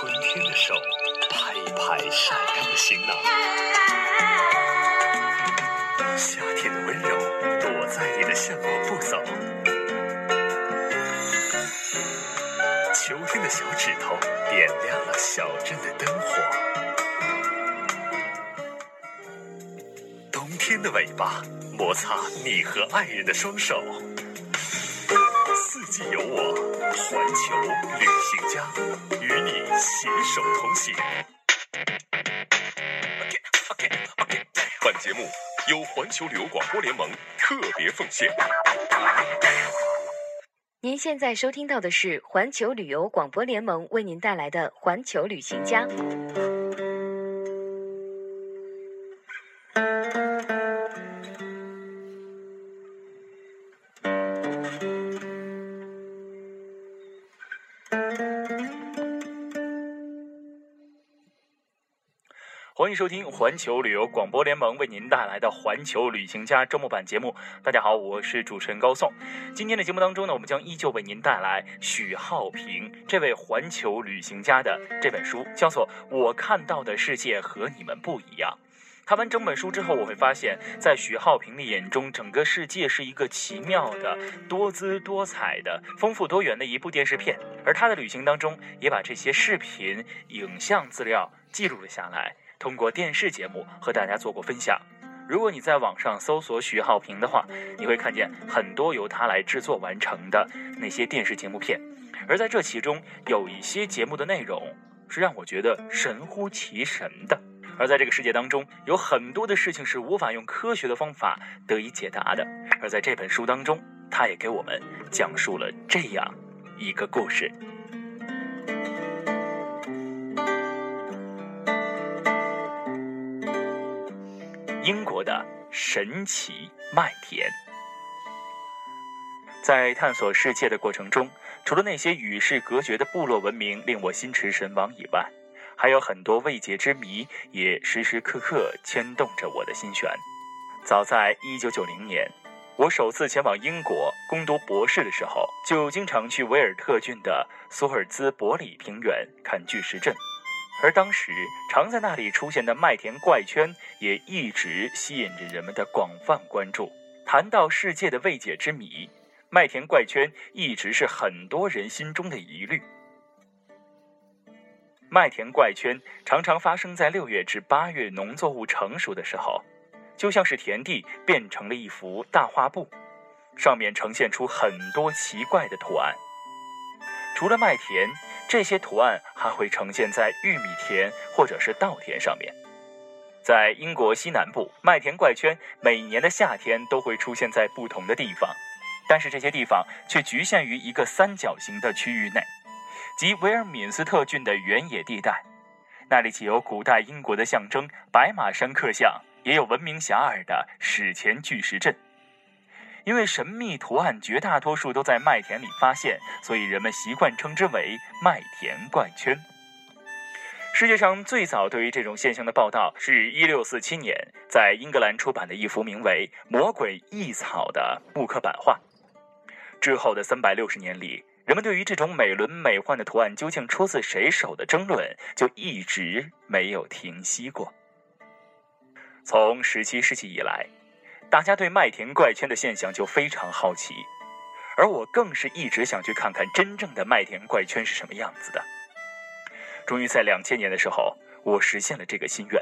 春天的手拍一拍晒干的行囊，夏天的温柔躲在你的向往步走，秋天的小指头点亮了小镇的灯火，冬天的尾巴摩擦你和爱人的双手。有我，环球旅行家与你携手同行。本节目由环球旅游广播联盟特别奉献。您现在收听到的是环球旅游广播联盟为您带来的《环球旅行家》。欢迎收听环球旅游广播联盟为您带来的《环球旅行家》周末版节目。大家好，我是主持人高颂。今天的节目当中呢，我们将依旧为您带来许浩平这位环球旅行家的这本书，叫做《我看到的世界和你们不一样》。看完整本书之后，我会发现，在许浩平的眼中，整个世界是一个奇妙的、多姿多彩的、丰富多元的一部电视片。而他的旅行当中，也把这些视频、影像资料记录了下来。通过电视节目和大家做过分享。如果你在网上搜索徐浩平的话，你会看见很多由他来制作完成的那些电视节目片。而在这其中，有一些节目的内容是让我觉得神乎其神的。而在这个世界当中，有很多的事情是无法用科学的方法得以解答的。而在这本书当中，他也给我们讲述了这样一个故事。神奇麦田，在探索世界的过程中，除了那些与世隔绝的部落文明令我心驰神往以外，还有很多未解之谜也时时刻刻牵动着我的心弦。早在1990年，我首次前往英国攻读博士的时候，就经常去维尔特郡的索尔兹伯里平原看巨石阵。而当时常在那里出现的麦田怪圈，也一直吸引着人们的广泛关注。谈到世界的未解之谜，麦田怪圈一直是很多人心中的疑虑。麦田怪圈常常发生在六月至八月农作物成熟的时候，就像是田地变成了一幅大画布，上面呈现出很多奇怪的图案。除了麦田。这些图案还会呈现在玉米田或者是稻田上面。在英国西南部，麦田怪圈每年的夏天都会出现在不同的地方，但是这些地方却局限于一个三角形的区域内，即维尔敏斯特郡的原野地带。那里既有古代英国的象征白马山刻像，也有闻名遐迩的史前巨石阵。因为神秘图案绝大多数都在麦田里发现，所以人们习惯称之为麦田怪圈。世界上最早对于这种现象的报道，是一六四七年在英格兰出版的一幅名为《魔鬼异草》的木刻版画。之后的三百六十年里，人们对于这种美轮美奂的图案究竟出自谁手的争论，就一直没有停息过。从十七世纪以来。大家对麦田怪圈的现象就非常好奇，而我更是一直想去看看真正的麦田怪圈是什么样子的。终于在两千年的时候，我实现了这个心愿。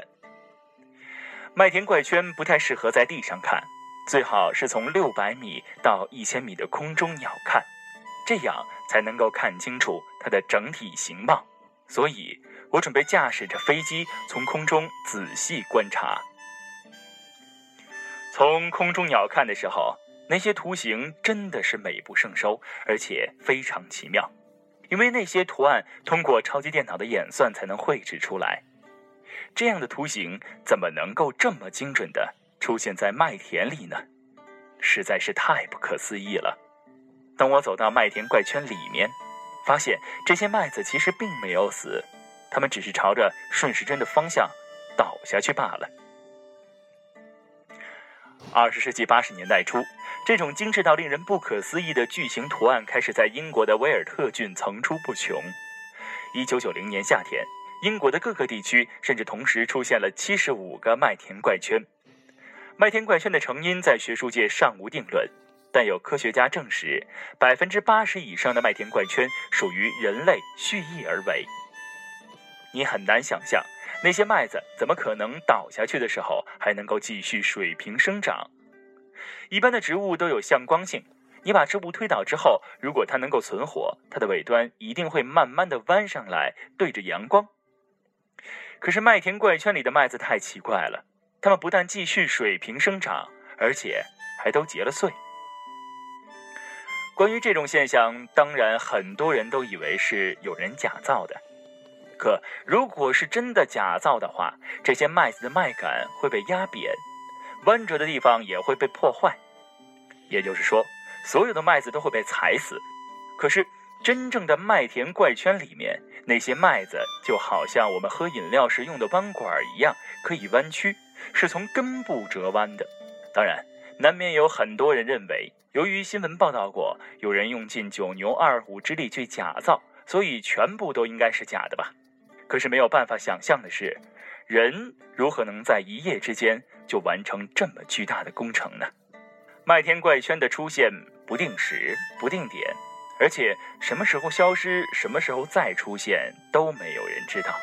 麦田怪圈不太适合在地上看，最好是从六百米到一千米的空中鸟看，这样才能够看清楚它的整体形貌。所以我准备驾驶着飞机从空中仔细观察。从空中鸟看的时候，那些图形真的是美不胜收，而且非常奇妙。因为那些图案通过超级电脑的演算才能绘制出来，这样的图形怎么能够这么精准的出现在麦田里呢？实在是太不可思议了。当我走到麦田怪圈里面，发现这些麦子其实并没有死，它们只是朝着顺时针的方向倒下去罢了。二十世纪八十年代初，这种精致到令人不可思议的巨型图案开始在英国的威尔特郡层出不穷。一九九零年夏天，英国的各个地区甚至同时出现了七十五个麦田怪圈。麦田怪圈的成因在学术界尚无定论，但有科学家证实，百分之八十以上的麦田怪圈属于人类蓄意而为。你很难想象，那些麦子怎么可能倒下去的时候还能够继续水平生长？一般的植物都有向光性。你把植物推倒之后，如果它能够存活，它的尾端一定会慢慢的弯上来，对着阳光。可是麦田怪圈里的麦子太奇怪了，它们不但继续水平生长，而且还都结了穗。关于这种现象，当然很多人都以为是有人假造的。可如果是真的假造的话，这些麦子的麦秆会被压扁，弯折的地方也会被破坏。也就是说。所有的麦子都会被踩死，可是真正的麦田怪圈里面，那些麦子就好像我们喝饮料时用的弯管一样，可以弯曲，是从根部折弯的。当然，难免有很多人认为，由于新闻报道过有人用尽九牛二虎之力去假造，所以全部都应该是假的吧？可是没有办法想象的是，人如何能在一夜之间就完成这么巨大的工程呢？麦田怪圈的出现不定时、不定点，而且什么时候消失、什么时候再出现都没有人知道。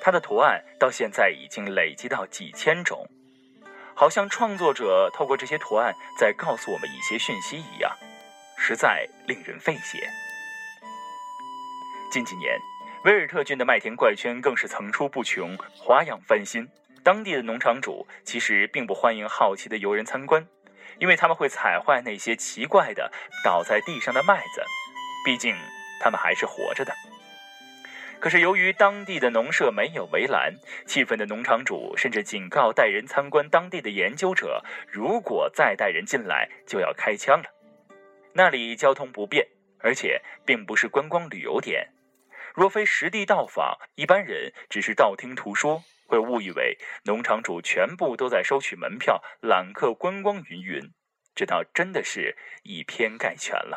它的图案到现在已经累积到几千种，好像创作者透过这些图案在告诉我们一些讯息一样，实在令人费解。近几年，威尔特郡的麦田怪圈更是层出不穷、花样翻新。当地的农场主其实并不欢迎好奇的游人参观。因为他们会踩坏那些奇怪的倒在地上的麦子，毕竟他们还是活着的。可是由于当地的农舍没有围栏，气愤的农场主甚至警告带人参观当地的研究者：如果再带人进来，就要开枪了。那里交通不便，而且并不是观光旅游点，若非实地到访，一般人只是道听途说。会误以为农场主全部都在收取门票、揽客观光云云，这倒真的是以偏概全了。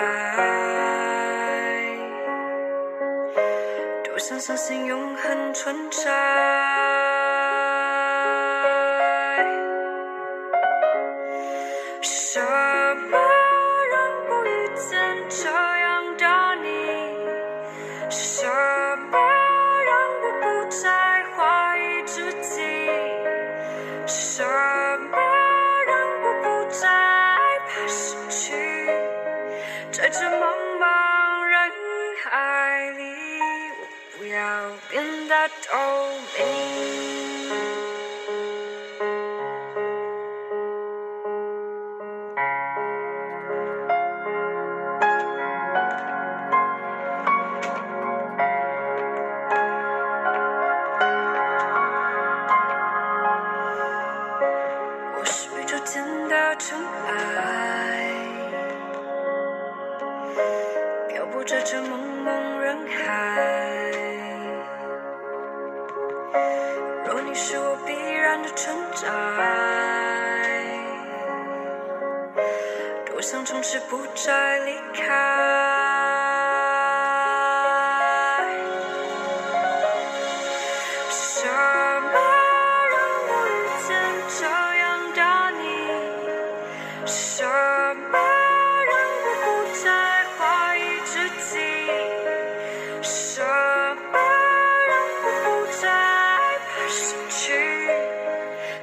爱？多想相信永恒存在。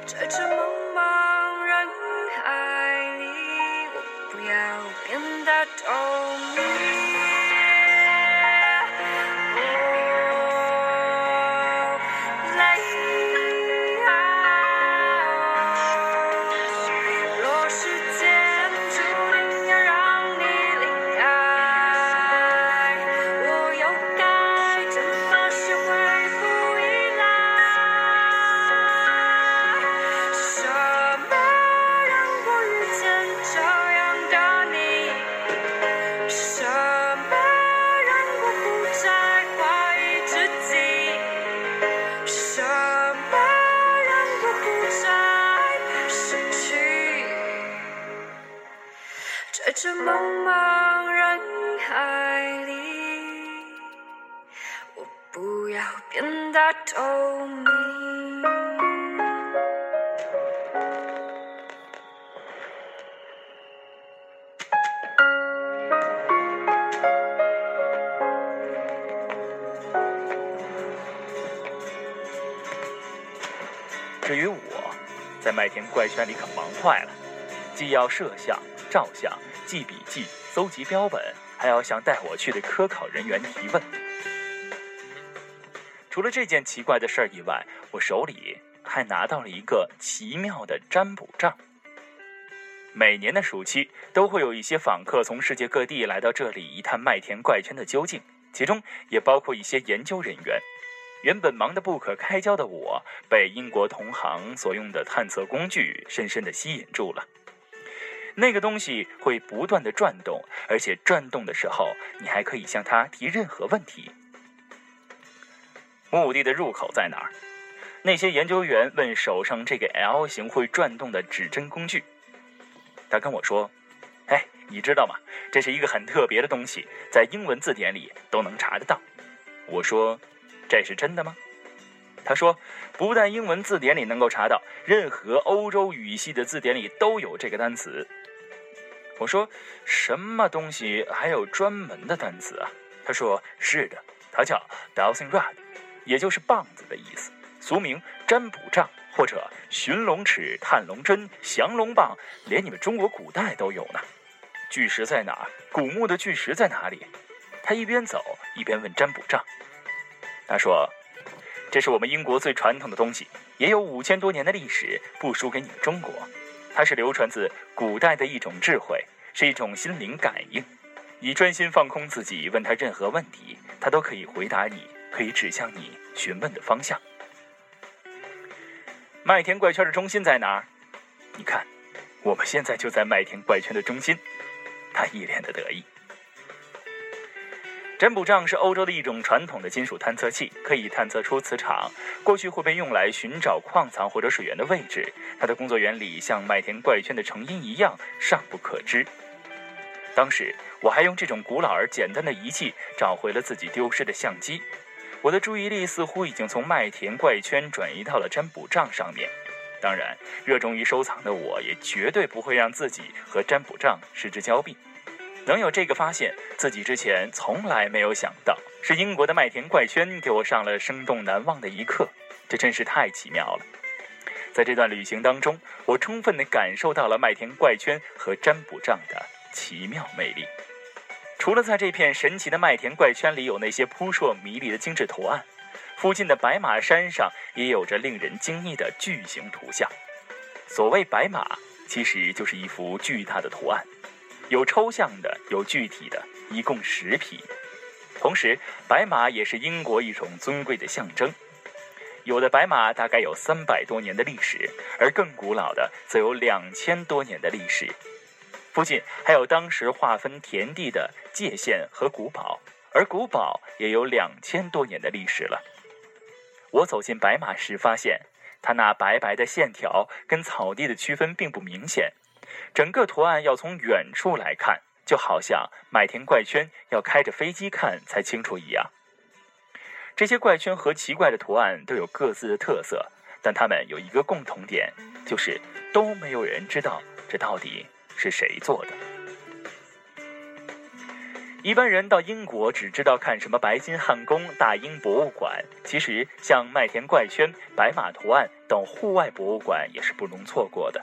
Töte 在这茫茫人海里，我不要变得透明。至于我，在麦田怪圈里可忙坏了，既要摄像、照相、记笔记、搜集标本，还要向带我去的科考人员提问。除了这件奇怪的事儿以外，我手里还拿到了一个奇妙的占卜杖。每年的暑期，都会有一些访客从世界各地来到这里一探麦田怪圈的究竟，其中也包括一些研究人员。原本忙得不可开交的我，被英国同行所用的探测工具深深的吸引住了。那个东西会不断的转动，而且转动的时候，你还可以向它提任何问题。墓地的入口在哪儿？那些研究员问手上这个 L 型会转动的指针工具。他跟我说：“哎，你知道吗？这是一个很特别的东西，在英文字典里都能查得到。”我说。这是真的吗？他说，不但英文字典里能够查到，任何欧洲语系的字典里都有这个单词。我说，什么东西还有专门的单词啊？他说，是的，它叫 dowsing rod，也就是棒子的意思，俗名占卜杖或者寻龙尺、探龙针、降龙棒，连你们中国古代都有呢。巨石在哪？古墓的巨石在哪里？他一边走一边问占卜杖。他说：“这是我们英国最传统的东西，也有五千多年的历史，不输给你们中国。它是流传自古代的一种智慧，是一种心灵感应。你专心放空自己，问他任何问题，他都可以回答你，可以指向你询问的方向。麦田怪圈的中心在哪儿？你看，我们现在就在麦田怪圈的中心。”他一脸的得意。占卜杖是欧洲的一种传统的金属探测器，可以探测出磁场。过去会被用来寻找矿藏或者水源的位置。它的工作原理像麦田怪圈的成因一样尚不可知。当时我还用这种古老而简单的仪器找回了自己丢失的相机。我的注意力似乎已经从麦田怪圈转移到了占卜杖上面。当然，热衷于收藏的我也绝对不会让自己和占卜杖失之交臂。能有这个发现，自己之前从来没有想到，是英国的麦田怪圈给我上了生动难忘的一课，这真是太奇妙了。在这段旅行当中，我充分地感受到了麦田怪圈和占卜杖的奇妙魅力。除了在这片神奇的麦田怪圈里有那些扑朔迷离的精致图案，附近的白马山上也有着令人惊异的巨型图像。所谓白马，其实就是一幅巨大的图案。有抽象的，有具体的，一共十匹。同时，白马也是英国一种尊贵的象征。有的白马大概有三百多年的历史，而更古老的则有两千多年的历史。附近还有当时划分田地的界限和古堡，而古堡也有两千多年的历史了。我走进白马时，发现它那白白的线条跟草地的区分并不明显。整个图案要从远处来看，就好像麦田怪圈要开着飞机看才清楚一样。这些怪圈和奇怪的图案都有各自的特色，但它们有一个共同点，就是都没有人知道这到底是谁做的。一般人到英国只知道看什么白金汉宫、大英博物馆，其实像麦田怪圈、白马图案等户外博物馆也是不容错过的。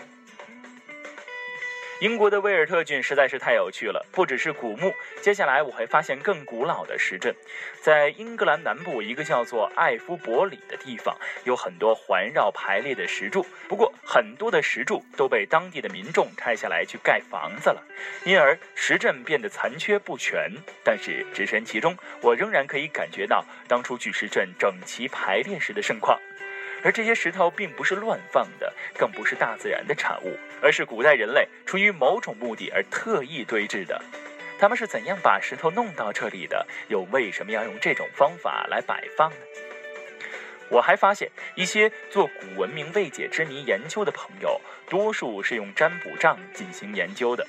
英国的威尔特郡实在是太有趣了，不只是古墓，接下来我会发现更古老的石阵。在英格兰南部一个叫做艾夫伯里的地方，有很多环绕排列的石柱，不过很多的石柱都被当地的民众拆下来去盖房子了，因而石阵变得残缺不全。但是置身其中，我仍然可以感觉到当初巨石阵整齐排列时的盛况。而这些石头并不是乱放的，更不是大自然的产物，而是古代人类出于某种目的而特意堆置的。他们是怎样把石头弄到这里的？又为什么要用这种方法来摆放呢？我还发现，一些做古文明未解之谜研究的朋友，多数是用占卜杖进行研究的。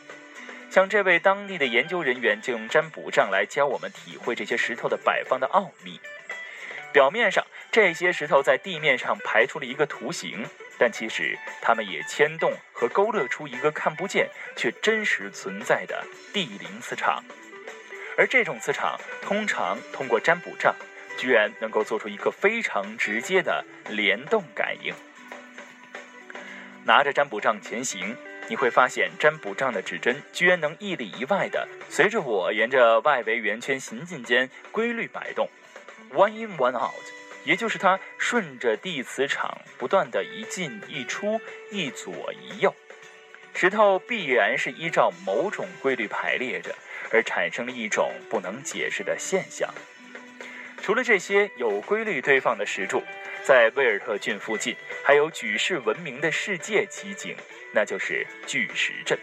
像这位当地的研究人员，就用占卜杖来教我们体会这些石头的摆放的奥秘。表面上，这些石头在地面上排出了一个图形，但其实它们也牵动和勾勒出一个看不见却真实存在的地灵磁场。而这种磁场通常通过占卜杖，居然能够做出一个非常直接的联动感应。拿着占卜杖前行，你会发现占卜杖的指针居然能一里一外的随着我沿着外围圆圈行进间规律摆动。One in, one out，也就是它顺着地磁场不断的一进一出，一左一右，石头必然是依照某种规律排列着，而产生了一种不能解释的现象。除了这些有规律堆放的石柱，在威尔特郡附近还有举世闻名的世界奇景，那就是巨石阵。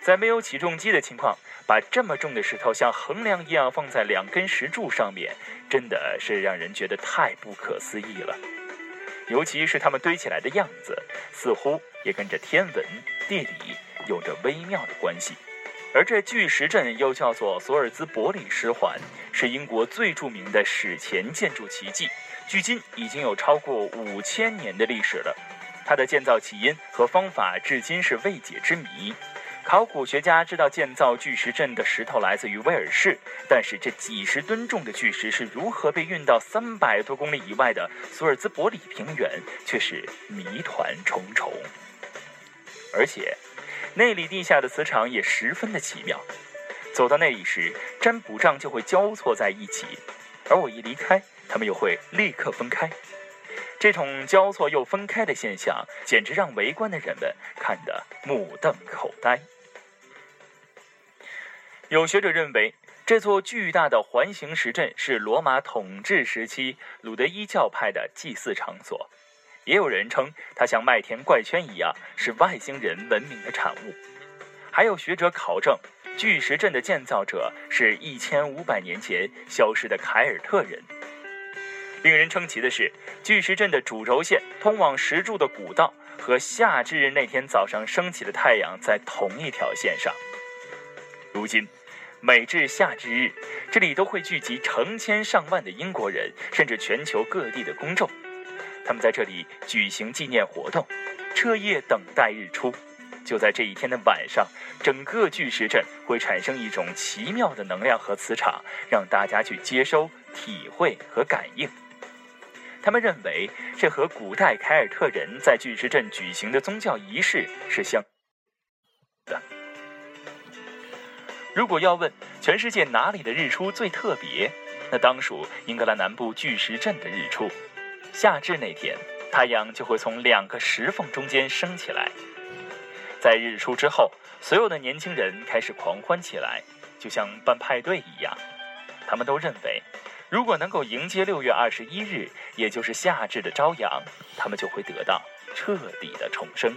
在没有起重机的情况，把这么重的石头像横梁一样放在两根石柱上面，真的是让人觉得太不可思议了。尤其是它们堆起来的样子，似乎也跟着天文、地理有着微妙的关系。而这巨石阵又叫做索尔兹伯里石环，是英国最著名的史前建筑奇迹，距今已经有超过五千年的历史了。它的建造起因和方法至今是未解之谜。考古学家知道建造巨石阵的石头来自于威尔士，但是这几十吨重的巨石是如何被运到三百多公里以外的索尔兹伯里平原，却是谜团重重。而且，那里地下的磁场也十分的奇妙。走到那里时，占卜杖就会交错在一起，而我一离开，他们又会立刻分开。这种交错又分开的现象，简直让围观的人们看得目瞪口呆。有学者认为，这座巨大的环形石阵是罗马统治时期鲁德伊教派的祭祀场所；也有人称它像麦田怪圈一样是外星人文明的产物。还有学者考证，巨石阵的建造者是一千五百年前消失的凯尔特人。令人称奇的是，巨石阵的主轴线通往石柱的古道和夏至日那天早上升起的太阳在同一条线上。如今。每至夏至日，这里都会聚集成千上万的英国人，甚至全球各地的公众。他们在这里举行纪念活动，彻夜等待日出。就在这一天的晚上，整个巨石阵会产生一种奇妙的能量和磁场，让大家去接收、体会和感应。他们认为，这和古代凯尔特人在巨石阵举行的宗教仪式是相的。如果要问全世界哪里的日出最特别，那当属英格兰南部巨石阵的日出。夏至那天，太阳就会从两个石缝中间升起来。在日出之后，所有的年轻人开始狂欢起来，就像办派对一样。他们都认为，如果能够迎接六月二十一日，也就是夏至的朝阳，他们就会得到彻底的重生。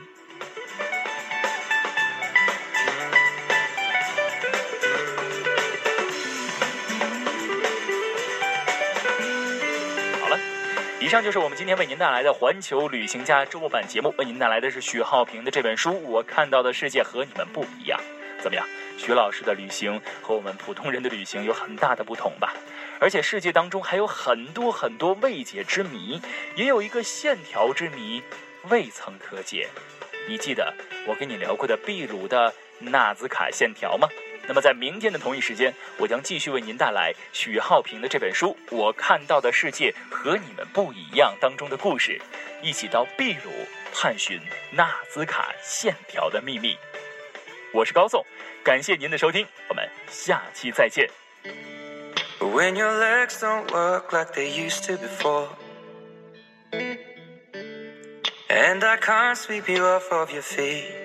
以上就是我们今天为您带来的环球旅行家周末版节目，为您带来的是许浩平的这本书《我看到的世界和你们不一样》。怎么样，许老师的旅行和我们普通人的旅行有很大的不同吧？而且世界当中还有很多很多未解之谜，也有一个线条之谜未曾可解。你记得我跟你聊过的秘鲁的纳兹卡线条吗？那么，在明天的同一时间，我将继续为您带来许浩平的这本书《我看到的世界和你们不一样》当中的故事，一起到秘鲁探寻纳兹卡线条的秘密。我是高颂，感谢您的收听，我们下期再见。When your legs don't work like they used to before. And I can't sweep you off of your feet.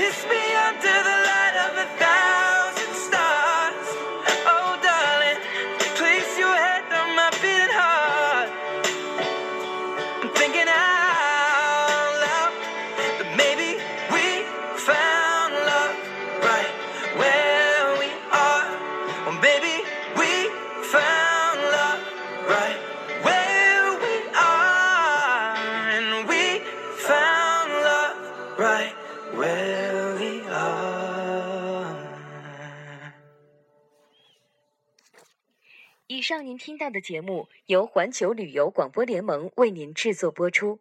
Kiss me 上您听到的节目由环球旅游广播联盟为您制作播出。